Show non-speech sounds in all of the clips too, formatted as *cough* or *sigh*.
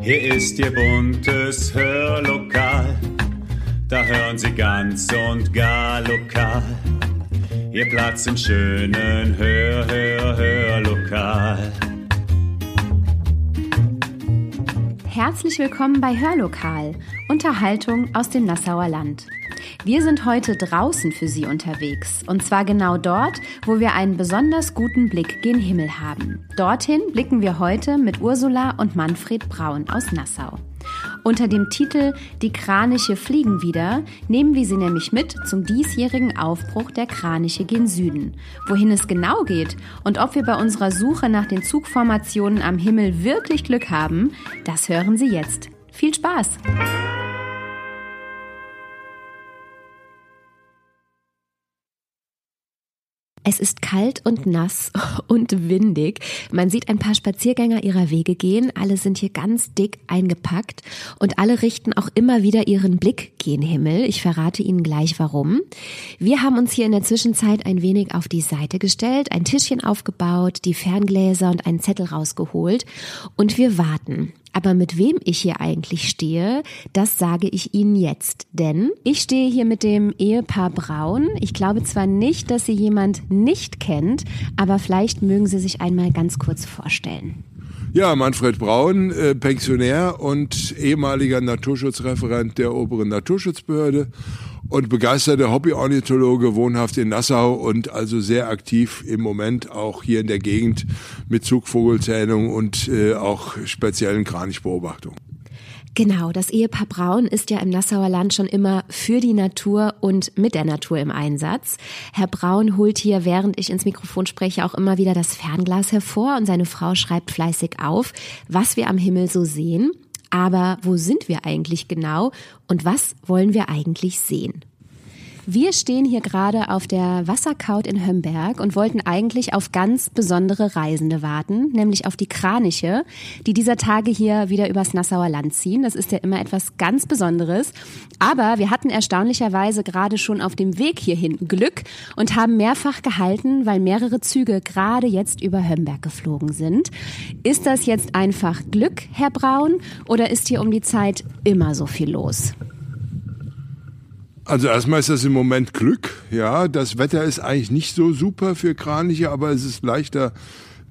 Hier ist Ihr buntes Hörlokal, da hören Sie ganz und gar lokal. Ihr Platz im schönen Hör, Hör, Hörlokal. Herzlich willkommen bei Hörlokal, Unterhaltung aus dem Nassauer Land. Wir sind heute draußen für Sie unterwegs. Und zwar genau dort, wo wir einen besonders guten Blick gen Himmel haben. Dorthin blicken wir heute mit Ursula und Manfred Braun aus Nassau. Unter dem Titel Die Kraniche fliegen wieder nehmen wir sie nämlich mit zum diesjährigen Aufbruch der Kraniche gen Süden. Wohin es genau geht und ob wir bei unserer Suche nach den Zugformationen am Himmel wirklich Glück haben, das hören Sie jetzt. Viel Spaß! Es ist kalt und nass *laughs* und windig. Man sieht ein paar Spaziergänger ihrer Wege gehen. Alle sind hier ganz dick eingepackt und alle richten auch immer wieder ihren Blick gen Himmel. Ich verrate Ihnen gleich warum. Wir haben uns hier in der Zwischenzeit ein wenig auf die Seite gestellt, ein Tischchen aufgebaut, die Ferngläser und einen Zettel rausgeholt und wir warten. Aber mit wem ich hier eigentlich stehe, das sage ich Ihnen jetzt. Denn ich stehe hier mit dem Ehepaar Braun. Ich glaube zwar nicht, dass Sie jemand nicht kennt, aber vielleicht mögen Sie sich einmal ganz kurz vorstellen. Ja, Manfred Braun, äh, Pensionär und ehemaliger Naturschutzreferent der oberen Naturschutzbehörde und begeisterter Hobbyornithologe, wohnhaft in Nassau und also sehr aktiv im Moment auch hier in der Gegend mit Zugvogelzählung und äh, auch speziellen Kranichbeobachtungen. Genau, das Ehepaar Braun ist ja im Nassauer Land schon immer für die Natur und mit der Natur im Einsatz. Herr Braun holt hier, während ich ins Mikrofon spreche, auch immer wieder das Fernglas hervor und seine Frau schreibt fleißig auf, was wir am Himmel so sehen. Aber wo sind wir eigentlich genau und was wollen wir eigentlich sehen? Wir stehen hier gerade auf der Wasserkaut in Hömberg und wollten eigentlich auf ganz besondere Reisende warten, nämlich auf die Kraniche, die dieser Tage hier wieder übers Nassauer Land ziehen. Das ist ja immer etwas ganz Besonderes. Aber wir hatten erstaunlicherweise gerade schon auf dem Weg hierhin Glück und haben mehrfach gehalten, weil mehrere Züge gerade jetzt über Hömberg geflogen sind. Ist das jetzt einfach Glück, Herr Braun, oder ist hier um die Zeit immer so viel los? Also erstmal ist das im Moment Glück. Ja, das Wetter ist eigentlich nicht so super für Kraniche, aber es ist leichter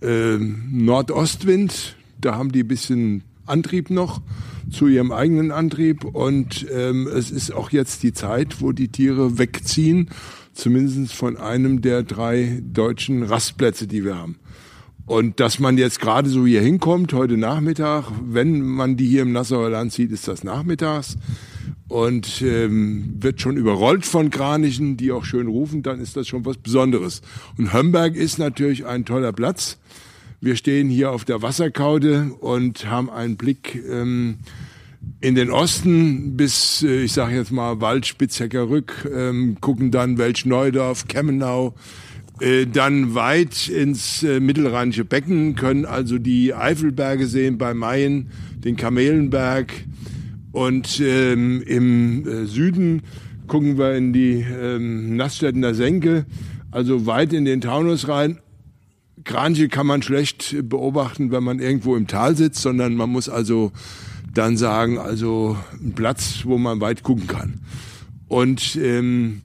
äh, Nordostwind. Da haben die bisschen Antrieb noch zu ihrem eigenen Antrieb und ähm, es ist auch jetzt die Zeit, wo die Tiere wegziehen, zumindest von einem der drei deutschen Rastplätze, die wir haben. Und dass man jetzt gerade so hier hinkommt, heute Nachmittag, wenn man die hier im Nassauer Land sieht, ist das nachmittags und ähm, wird schon überrollt von Kranichen, die auch schön rufen, dann ist das schon was Besonderes. Und Hömberg ist natürlich ein toller Platz. Wir stehen hier auf der Wasserkaude und haben einen Blick ähm, in den Osten bis, äh, ich sage jetzt mal, Waldspitzhecker Rück, ähm, gucken dann Welsch-Neudorf, Kemmenau, äh, dann weit ins äh, mittelrheinische Becken, können also die Eifelberge sehen bei Mayen, den Kamelenberg, und ähm, im äh, Süden gucken wir in die ähm, Nassstädtener Senke, also weit in den Taunus rein. Kraniche kann man schlecht beobachten, wenn man irgendwo im Tal sitzt, sondern man muss also dann sagen, also ein Platz, wo man weit gucken kann. Und ähm,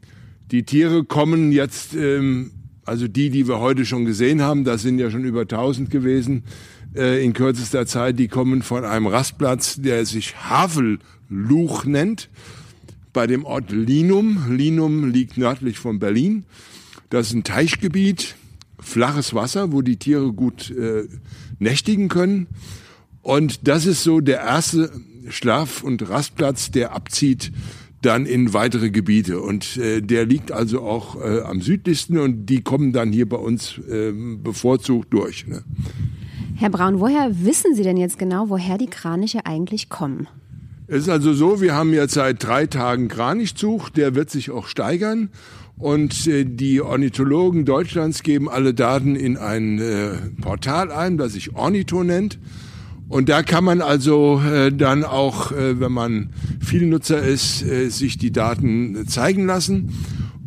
die Tiere kommen jetzt, ähm, also die, die wir heute schon gesehen haben, das sind ja schon über 1000 gewesen, äh, in kürzester Zeit. Die kommen von einem Rastplatz, der sich Havelluch nennt, bei dem Ort Linum. Linum liegt nördlich von Berlin. Das ist ein Teichgebiet, flaches Wasser, wo die Tiere gut äh, nächtigen können. Und das ist so der erste Schlaf- und Rastplatz, der abzieht dann in weitere Gebiete. Und äh, der liegt also auch äh, am südlichsten und die kommen dann hier bei uns äh, bevorzugt durch. Ne? Herr Braun, woher wissen Sie denn jetzt genau, woher die Kraniche eigentlich kommen? Es ist also so, wir haben jetzt seit drei Tagen Kranichzug, der wird sich auch steigern. Und äh, die Ornithologen Deutschlands geben alle Daten in ein äh, Portal ein, das sich Ornitho nennt. Und da kann man also äh, dann auch, wenn man viel Nutzer ist, sich die Daten zeigen lassen.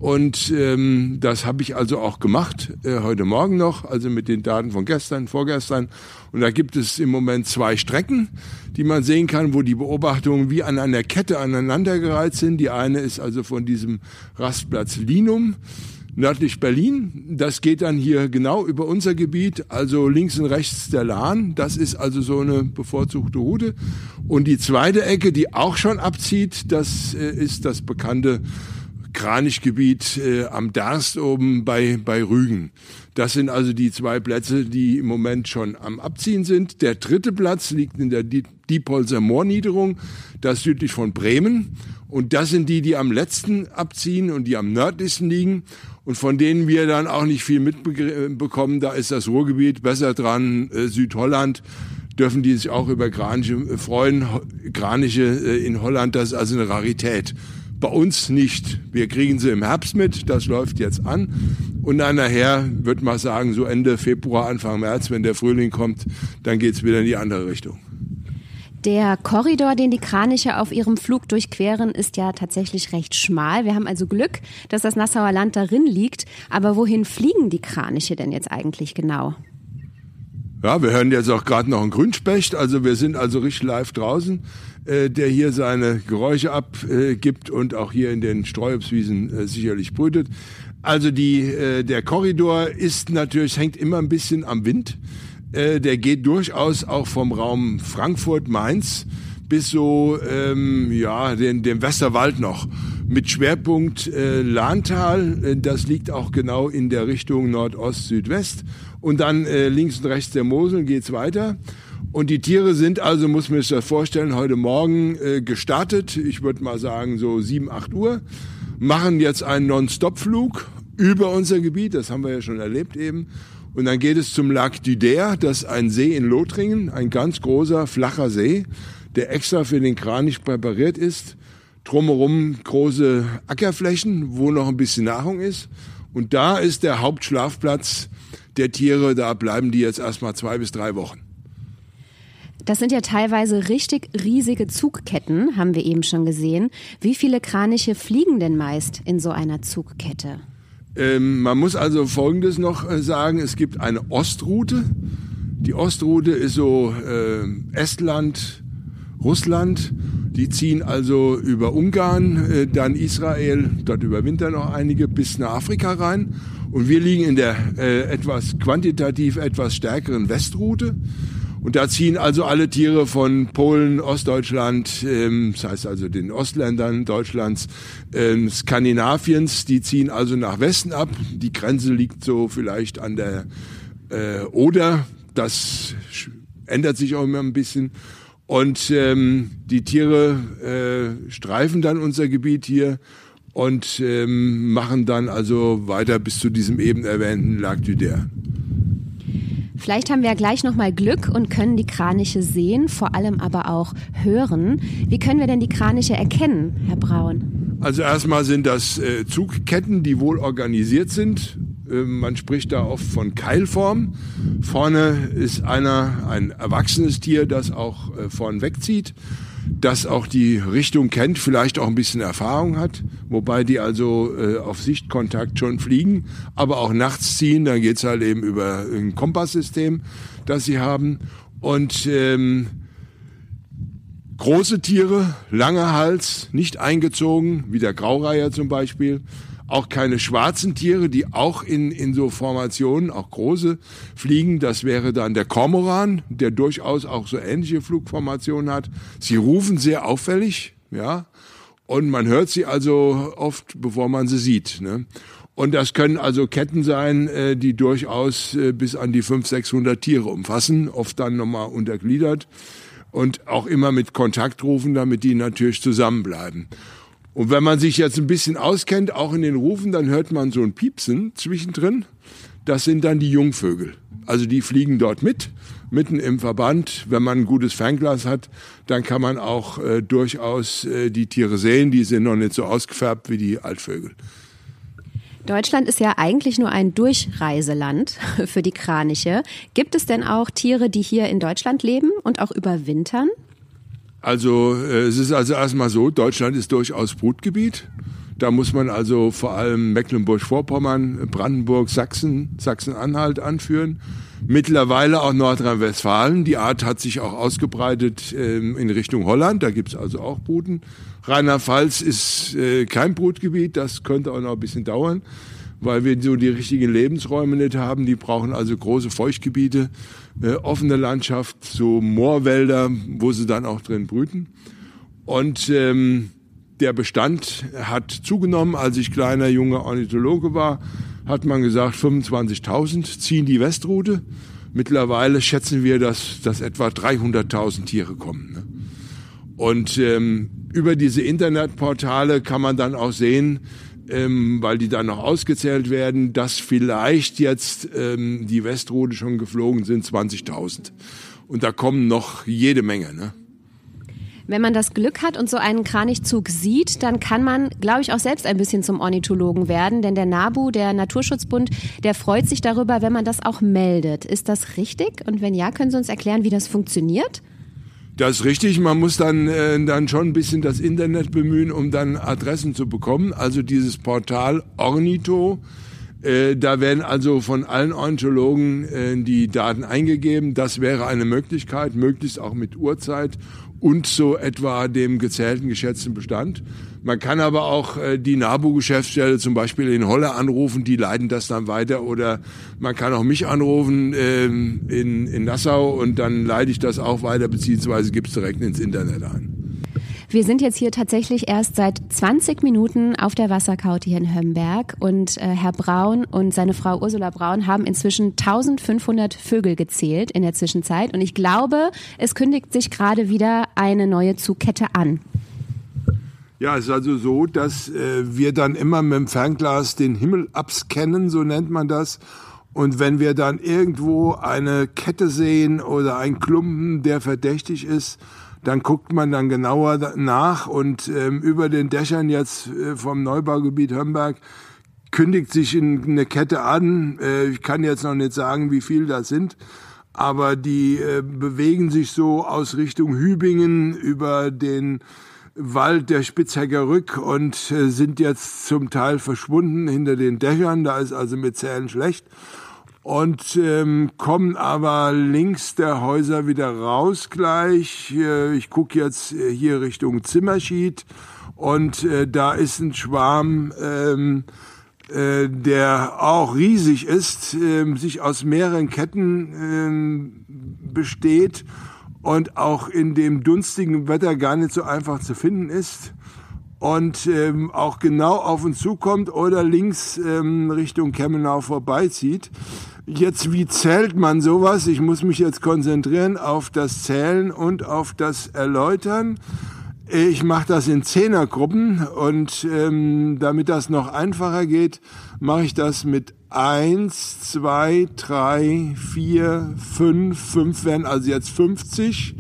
Und ähm, das habe ich also auch gemacht, äh, heute Morgen noch, also mit den Daten von gestern, vorgestern. Und da gibt es im Moment zwei Strecken, die man sehen kann, wo die Beobachtungen wie an einer Kette aneinandergereiht sind. Die eine ist also von diesem Rastplatz Linum nördlich Berlin. Das geht dann hier genau über unser Gebiet, also links und rechts der Lahn. Das ist also so eine bevorzugte Route. Und die zweite Ecke, die auch schon abzieht, das äh, ist das bekannte Kranichgebiet äh, am Darst oben bei, bei Rügen. Das sind also die zwei Plätze, die im Moment schon am Abziehen sind. Der dritte Platz liegt in der Diepholzer Moorniederung, das südlich von Bremen. Und das sind die, die am letzten abziehen und die am nördlichsten liegen und von denen wir dann auch nicht viel mitbekommen. Da ist das Ruhrgebiet besser dran, äh, Südholland dürfen die sich auch über Kraniche freuen. Kraniche äh, in Holland, das ist also eine Rarität. Bei uns nicht. Wir kriegen sie im Herbst mit, das läuft jetzt an. Und dann nachher, würde man sagen, so Ende Februar, Anfang März, wenn der Frühling kommt, dann geht's wieder in die andere Richtung. Der Korridor, den die Kraniche auf ihrem Flug durchqueren, ist ja tatsächlich recht schmal. Wir haben also Glück, dass das Nassauer Land darin liegt. Aber wohin fliegen die Kraniche denn jetzt eigentlich genau? Ja, wir hören jetzt auch gerade noch einen Grünspecht. Also wir sind also richtig live draußen. Äh, der hier seine Geräusche abgibt und auch hier in den Streuobstwiesen äh, sicherlich brütet. Also die, äh, der Korridor ist natürlich, hängt immer ein bisschen am Wind. Der geht durchaus auch vom Raum Frankfurt-Mainz bis so ähm, ja den, den Westerwald noch mit Schwerpunkt äh, Lahntal. Das liegt auch genau in der Richtung Nordost-Südwest und dann äh, links und rechts der Mosel geht's weiter. Und die Tiere sind also, muss man sich das vorstellen, heute Morgen äh, gestartet. Ich würde mal sagen so 7, 8 Uhr. Machen jetzt einen Non-Stop-Flug über unser Gebiet. Das haben wir ja schon erlebt eben. Und dann geht es zum Lac d'Uder. Das ist ein See in Lothringen. Ein ganz großer, flacher See, der extra für den Kranich präpariert ist. Drumherum große Ackerflächen, wo noch ein bisschen Nahrung ist. Und da ist der Hauptschlafplatz der Tiere. Da bleiben die jetzt erstmal zwei bis drei Wochen. Das sind ja teilweise richtig riesige Zugketten, haben wir eben schon gesehen. Wie viele Kraniche fliegen denn meist in so einer Zugkette? Ähm, man muss also Folgendes noch äh, sagen. Es gibt eine Ostroute. Die Ostroute ist so äh, Estland, Russland. Die ziehen also über Ungarn, äh, dann Israel, dort überwintern noch einige, bis nach Afrika rein. Und wir liegen in der äh, etwas quantitativ etwas stärkeren Westroute. Und da ziehen also alle Tiere von Polen, Ostdeutschland, ähm, das heißt also den Ostländern Deutschlands, ähm, Skandinaviens, die ziehen also nach Westen ab. Die Grenze liegt so vielleicht an der äh, Oder. Das ändert sich auch immer ein bisschen. Und ähm, die Tiere äh, streifen dann unser Gebiet hier und ähm, machen dann also weiter bis zu diesem eben erwähnten Lac du Der. Vielleicht haben wir ja gleich noch mal Glück und können die Kraniche sehen, vor allem aber auch hören. Wie können wir denn die Kraniche erkennen, Herr Braun? Also erstmal sind das äh, Zugketten, die wohl organisiert sind. Äh, man spricht da oft von Keilform. Vorne ist einer, ein erwachsenes Tier, das auch äh, vorn wegzieht das auch die Richtung kennt, vielleicht auch ein bisschen Erfahrung hat, wobei die also äh, auf Sichtkontakt schon fliegen, aber auch nachts ziehen, dann geht's halt eben über ein Kompasssystem, das sie haben. Und ähm, große Tiere, langer Hals, nicht eingezogen, wie der Graureiher zum Beispiel, auch keine schwarzen Tiere, die auch in, in so Formationen, auch große, fliegen. Das wäre dann der Kormoran, der durchaus auch so ähnliche Flugformationen hat. Sie rufen sehr auffällig, ja, und man hört sie also oft, bevor man sie sieht. Ne? Und das können also Ketten sein, äh, die durchaus äh, bis an die 500, 600 Tiere umfassen, oft dann nochmal untergliedert und auch immer mit Kontaktrufen, damit die natürlich zusammenbleiben. Und wenn man sich jetzt ein bisschen auskennt, auch in den Rufen, dann hört man so ein Piepsen zwischendrin. Das sind dann die Jungvögel. Also die fliegen dort mit, mitten im Verband. Wenn man ein gutes Fernglas hat, dann kann man auch äh, durchaus äh, die Tiere sehen. Die sind noch nicht so ausgefärbt wie die Altvögel. Deutschland ist ja eigentlich nur ein Durchreiseland *laughs* für die Kraniche. Gibt es denn auch Tiere, die hier in Deutschland leben und auch überwintern? Also äh, es ist also erstmal so, Deutschland ist durchaus Brutgebiet. Da muss man also vor allem Mecklenburg-Vorpommern, Brandenburg, Sachsen, Sachsen-Anhalt anführen. Mittlerweile auch Nordrhein-Westfalen. Die Art hat sich auch ausgebreitet ähm, in Richtung Holland. Da gibt's also auch Bruten. Rheinland-Pfalz ist äh, kein Brutgebiet. Das könnte auch noch ein bisschen dauern, weil wir so die richtigen Lebensräume nicht haben. Die brauchen also große Feuchtgebiete, äh, offene Landschaft, so Moorwälder, wo sie dann auch drin brüten. Und ähm, der Bestand hat zugenommen. Als ich kleiner junger Ornithologe war, hat man gesagt, 25.000 ziehen die Westroute. Mittlerweile schätzen wir, dass, dass etwa 300.000 Tiere kommen. Ne? Und ähm, über diese Internetportale kann man dann auch sehen, ähm, weil die dann noch ausgezählt werden, dass vielleicht jetzt ähm, die Westroute schon geflogen sind, 20.000. Und da kommen noch jede Menge. Ne? Wenn man das Glück hat und so einen Kranichzug sieht, dann kann man, glaube ich, auch selbst ein bisschen zum Ornithologen werden. Denn der NABU, der Naturschutzbund, der freut sich darüber, wenn man das auch meldet. Ist das richtig? Und wenn ja, können Sie uns erklären, wie das funktioniert? Das ist richtig. Man muss dann, äh, dann schon ein bisschen das Internet bemühen, um dann Adressen zu bekommen. Also dieses Portal Ornito. Äh, da werden also von allen Ornithologen äh, die Daten eingegeben. Das wäre eine Möglichkeit, möglichst auch mit Uhrzeit und so etwa dem gezählten, geschätzten Bestand. Man kann aber auch äh, die NABU-Geschäftsstelle zum Beispiel in Holle anrufen, die leiten das dann weiter oder man kann auch mich anrufen ähm, in, in Nassau und dann leite ich das auch weiter, beziehungsweise gibt's direkt ins Internet ein. Wir sind jetzt hier tatsächlich erst seit 20 Minuten auf der Wasserkaute hier in Hömberg und äh, Herr Braun und seine Frau Ursula Braun haben inzwischen 1500 Vögel gezählt in der Zwischenzeit und ich glaube, es kündigt sich gerade wieder eine neue Zugkette an. Ja, es ist also so, dass äh, wir dann immer mit dem Fernglas den Himmel abscannen, so nennt man das. Und wenn wir dann irgendwo eine Kette sehen oder einen Klumpen, der verdächtig ist, dann guckt man dann genauer nach und ähm, über den Dächern jetzt äh, vom Neubaugebiet Hömberg kündigt sich eine Kette an. Äh, ich kann jetzt noch nicht sagen, wie viel das sind, aber die äh, bewegen sich so aus Richtung Hübingen über den Wald der Spitzhecker Rück und äh, sind jetzt zum Teil verschwunden hinter den Dächern. Da ist also mit Zählen schlecht und ähm, kommen aber links der Häuser wieder raus gleich. Äh, ich gucke jetzt äh, hier Richtung Zimmerschied und äh, da ist ein Schwarm, ähm, äh, der auch riesig ist, äh, sich aus mehreren Ketten äh, besteht und auch in dem dunstigen Wetter gar nicht so einfach zu finden ist und ähm, auch genau auf uns zukommt oder links ähm, Richtung Kemmenau vorbeizieht. Jetzt, wie zählt man sowas? Ich muss mich jetzt konzentrieren auf das Zählen und auf das Erläutern. Ich mache das in Zehnergruppen und ähm, damit das noch einfacher geht, mache ich das mit eins, zwei, drei, vier, fünf, fünf werden also jetzt 50,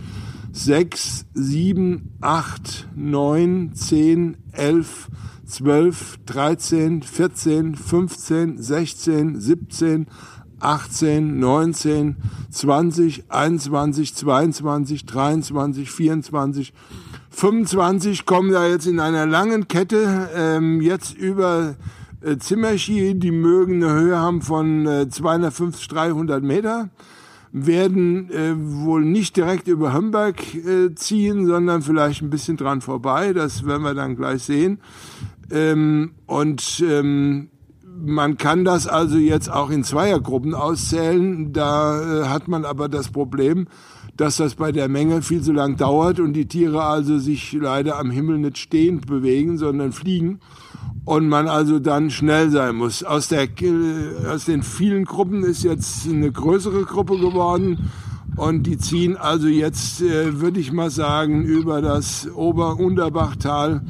sechs, sieben, acht, neun, zehn, elf, zwölf, dreizehn, vierzehn, fünfzehn, sechzehn, siebzehn, 18, 19, 20, 21, 22, 23, 24, 25 kommen da jetzt in einer langen Kette ähm, jetzt über äh, Zimmerschi, die mögen eine Höhe haben von äh, 250, 300 Meter, werden äh, wohl nicht direkt über Hömberg äh, ziehen, sondern vielleicht ein bisschen dran vorbei. Das werden wir dann gleich sehen. Ähm, und ähm, man kann das also jetzt auch in Zweiergruppen auszählen. Da äh, hat man aber das Problem, dass das bei der Menge viel zu lang dauert und die Tiere also sich leider am Himmel nicht stehend bewegen, sondern fliegen und man also dann schnell sein muss. Aus, der, äh, aus den vielen Gruppen ist jetzt eine größere Gruppe geworden und die ziehen also jetzt, äh, würde ich mal sagen, über das Ober-Unterbachtal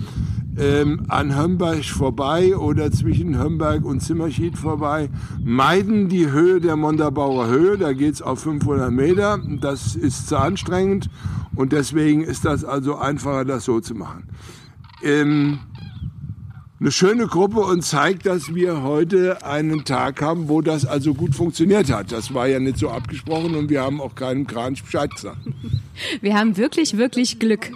ähm, an Hömberg vorbei oder zwischen Hömberg und Zimmerschied vorbei, meiden die Höhe der Montabaur Höhe, da geht's auf 500 Meter, das ist zu anstrengend und deswegen ist das also einfacher, das so zu machen. Ähm, eine schöne Gruppe und zeigt, dass wir heute einen Tag haben, wo das also gut funktioniert hat. Das war ja nicht so abgesprochen und wir haben auch Bescheid gesagt. Wir haben wirklich, wirklich Glück.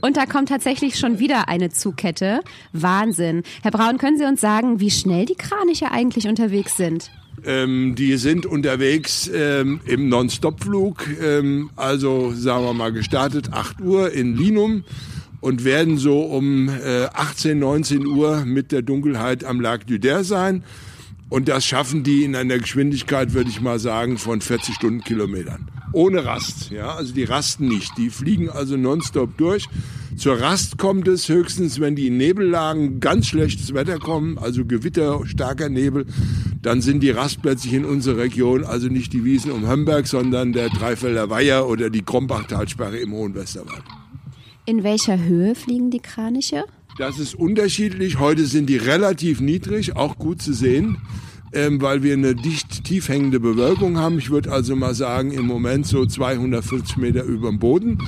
Und da kommt tatsächlich schon wieder eine Zugkette. Wahnsinn. Herr Braun, können Sie uns sagen, wie schnell die Kraniche eigentlich unterwegs sind? Ähm, die sind unterwegs ähm, im Non-Stop-Flug, ähm, also sagen wir mal gestartet 8 Uhr in Linum und werden so um äh, 18, 19 Uhr mit der Dunkelheit am Lac du Der sein. Und das schaffen die in einer Geschwindigkeit, würde ich mal sagen, von 40 Stundenkilometern. Ohne Rast, ja, also die rasten nicht. Die fliegen also nonstop durch. Zur Rast kommt es höchstens, wenn die in Nebellagen ganz schlechtes Wetter kommen, also Gewitter, starker Nebel, dann sind die Rastplätze in unserer Region, also nicht die Wiesen um Hömberg, sondern der Dreifelder Weiher oder die Krombachtalsperre im Hohen Westerwald. In welcher Höhe fliegen die Kraniche? Das ist unterschiedlich. Heute sind die relativ niedrig, auch gut zu sehen, ähm, weil wir eine dicht tief hängende Bewölkung haben. Ich würde also mal sagen, im Moment so 250 Meter über dem Boden.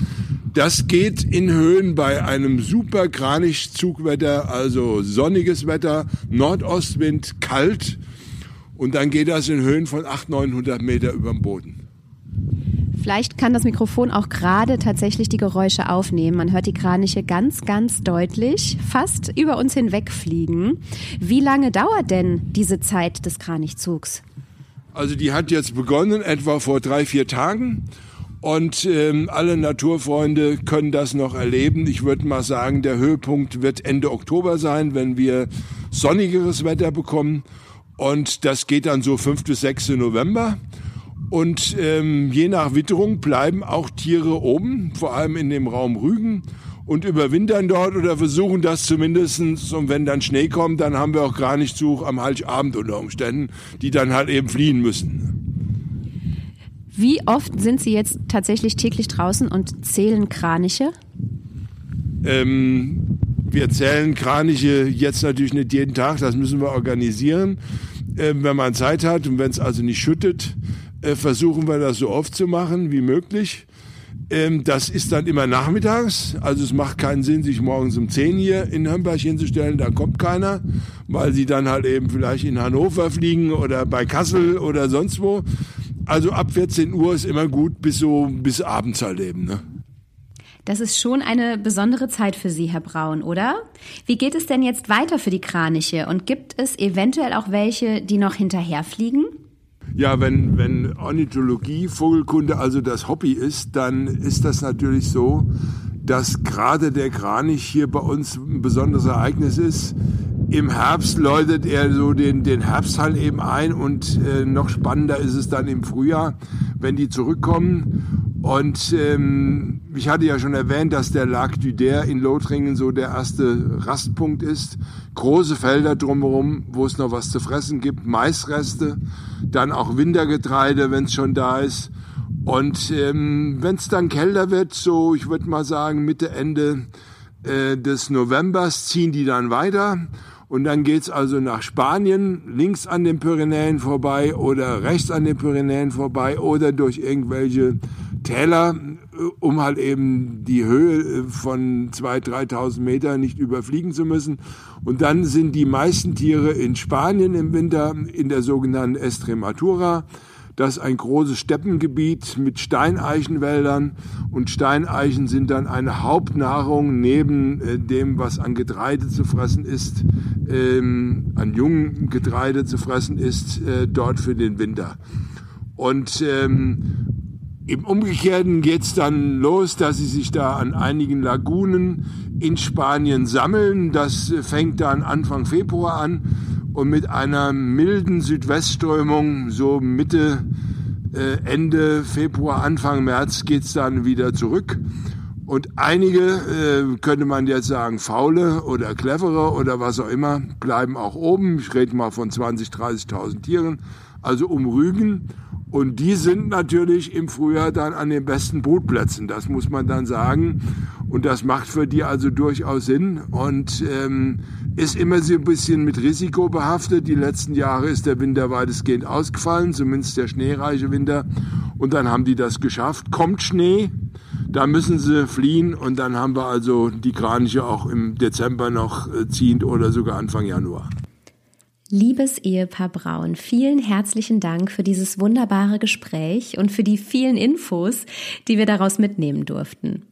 Das geht in Höhen bei einem super Kranich-Zugwetter, also sonniges Wetter, Nordostwind, kalt. Und dann geht das in Höhen von 800, 900 Meter über dem Boden. Vielleicht kann das Mikrofon auch gerade tatsächlich die Geräusche aufnehmen. Man hört die Kraniche ganz, ganz deutlich, fast über uns hinwegfliegen. Wie lange dauert denn diese Zeit des Kranichzugs? Also die hat jetzt begonnen, etwa vor drei, vier Tagen. Und ähm, alle Naturfreunde können das noch erleben. Ich würde mal sagen, der Höhepunkt wird Ende Oktober sein, wenn wir sonnigeres Wetter bekommen. Und das geht dann so 5. bis 6. November. Und ähm, je nach Witterung bleiben auch Tiere oben, vor allem in dem Raum Rügen und überwintern dort oder versuchen das zumindestens. Und wenn dann Schnee kommt, dann haben wir auch gar nicht Zug am Heiligabend unter Umständen, die dann halt eben fliehen müssen. Wie oft sind Sie jetzt tatsächlich täglich draußen und zählen Kraniche? Ähm, wir zählen Kraniche jetzt natürlich nicht jeden Tag, das müssen wir organisieren, äh, wenn man Zeit hat und wenn es also nicht schüttet äh, versuchen wir das so oft zu machen wie möglich. Ähm, das ist dann immer nachmittags, also es macht keinen Sinn, sich morgens um 10 hier in Hömberg hinzustellen, da kommt keiner, weil sie dann halt eben vielleicht in Hannover fliegen oder bei Kassel oder sonst wo. Also ab 14 Uhr ist immer gut bis so bis abends halt eben. Ne? Das ist schon eine besondere Zeit für Sie, Herr Braun, oder? Wie geht es denn jetzt weiter für die Kraniche und gibt es eventuell auch welche, die noch hinterherfliegen? Ja, wenn, wenn Ornithologie, Vogelkunde also das Hobby ist, dann ist das natürlich so, dass gerade der Kranich hier bei uns ein besonderes Ereignis ist. Im Herbst läutet er so den, den Herbst halt eben ein und äh, noch spannender ist es dann im Frühjahr, wenn die zurückkommen und ähm, ich hatte ja schon erwähnt, dass der Lac du Der in Lothringen so der erste Rastpunkt ist. Große Felder drumherum, wo es noch was zu fressen gibt, Maisreste, dann auch Wintergetreide, wenn es schon da ist. Und ähm, wenn es dann kälter wird, so ich würde mal sagen Mitte, Ende äh, des Novembers, ziehen die dann weiter. Und dann geht's also nach Spanien, links an den Pyrenäen vorbei oder rechts an den Pyrenäen vorbei oder durch irgendwelche Täler, um halt eben die Höhe äh, von 2.000, 3.000 Meter nicht überfliegen zu müssen. Und dann sind die meisten Tiere in Spanien im Winter in der sogenannten Estremadura. Das ist ein großes Steppengebiet mit Steineichenwäldern und Steineichen sind dann eine Hauptnahrung neben äh, dem, was an Getreide zu fressen ist, ähm, an jungen Getreide zu fressen ist, äh, dort für den Winter. Und ähm, im Umgekehrten geht es dann los, dass sie sich da an einigen Lagunen in Spanien sammeln. Das fängt dann Anfang Februar an und mit einer milden Südwestströmung so Mitte, äh, Ende Februar, Anfang März geht es dann wieder zurück. Und einige, äh, könnte man jetzt sagen, faule oder clevere oder was auch immer, bleiben auch oben. Ich rede mal von 20.000, 30.000 Tieren, also um Rügen. Und die sind natürlich im Frühjahr dann an den besten Brutplätzen, das muss man dann sagen. Und das macht für die also durchaus Sinn und ähm, ist immer so ein bisschen mit Risiko behaftet. Die letzten Jahre ist der Winter weitestgehend ausgefallen, zumindest der schneereiche Winter. Und dann haben die das geschafft. Kommt Schnee, da müssen sie fliehen und dann haben wir also die Kraniche auch im Dezember noch äh, ziehend oder sogar Anfang Januar. Liebes Ehepaar Braun, vielen herzlichen Dank für dieses wunderbare Gespräch und für die vielen Infos, die wir daraus mitnehmen durften.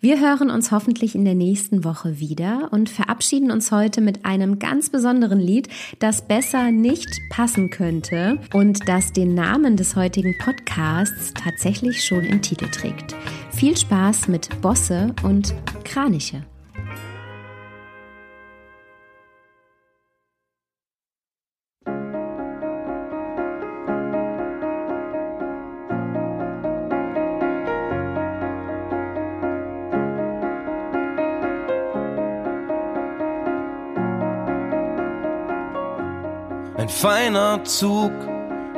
Wir hören uns hoffentlich in der nächsten Woche wieder und verabschieden uns heute mit einem ganz besonderen Lied, das besser nicht passen könnte und das den Namen des heutigen Podcasts tatsächlich schon im Titel trägt. Viel Spaß mit Bosse und Kraniche. Ein feiner Zug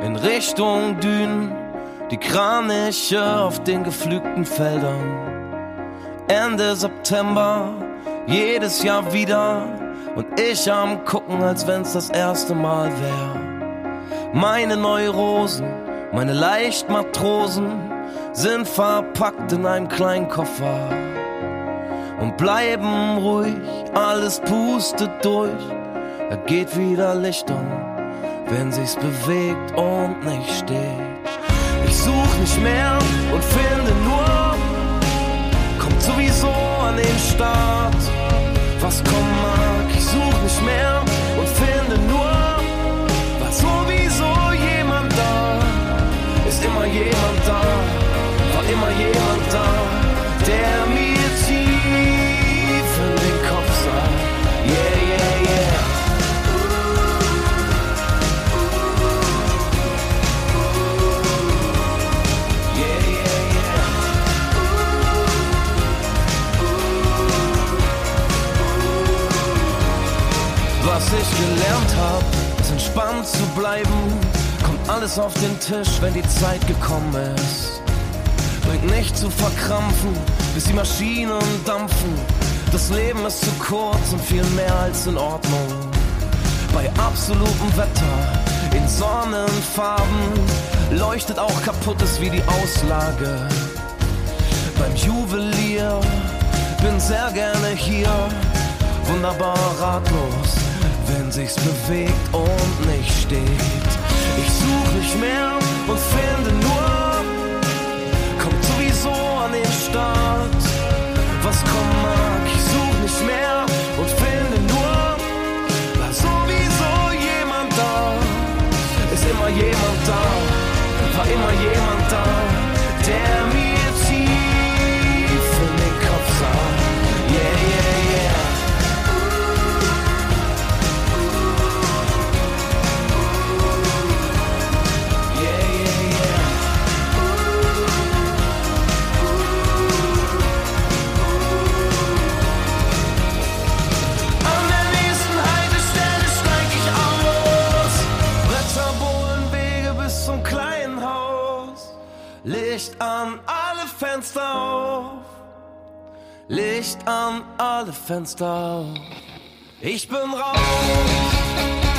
in Richtung Dünen, die Kraniche auf den geflügten Feldern. Ende September, jedes Jahr wieder. Und ich am gucken, als wenn's das erste Mal wär. Meine Neurosen, meine Leichtmatrosen sind verpackt in einem kleinen Koffer. Und bleiben ruhig, alles pustet durch, er geht wieder Licht um wenn sich's bewegt und nicht steht. Ich such nicht mehr und finde nur, kommt sowieso an den Start. Bleiben. Kommt alles auf den Tisch, wenn die Zeit gekommen ist. Bringt nicht zu verkrampfen, bis die Maschinen dampfen. Das Leben ist zu kurz und viel mehr als in Ordnung. Bei absolutem Wetter, in Sonnenfarben, leuchtet auch kaputtes wie die Auslage. Beim Juwelier, bin sehr gerne hier, wunderbar ratlos, wenn sich's bewegt und nicht steht. Ich such nicht mehr und finde nur, kommt sowieso an den Start. Was kommen mag, ich such nicht mehr und finde nur, war sowieso jemand da. Ist immer jemand da, war immer jemand alle Fenster auf. Ich bin raus.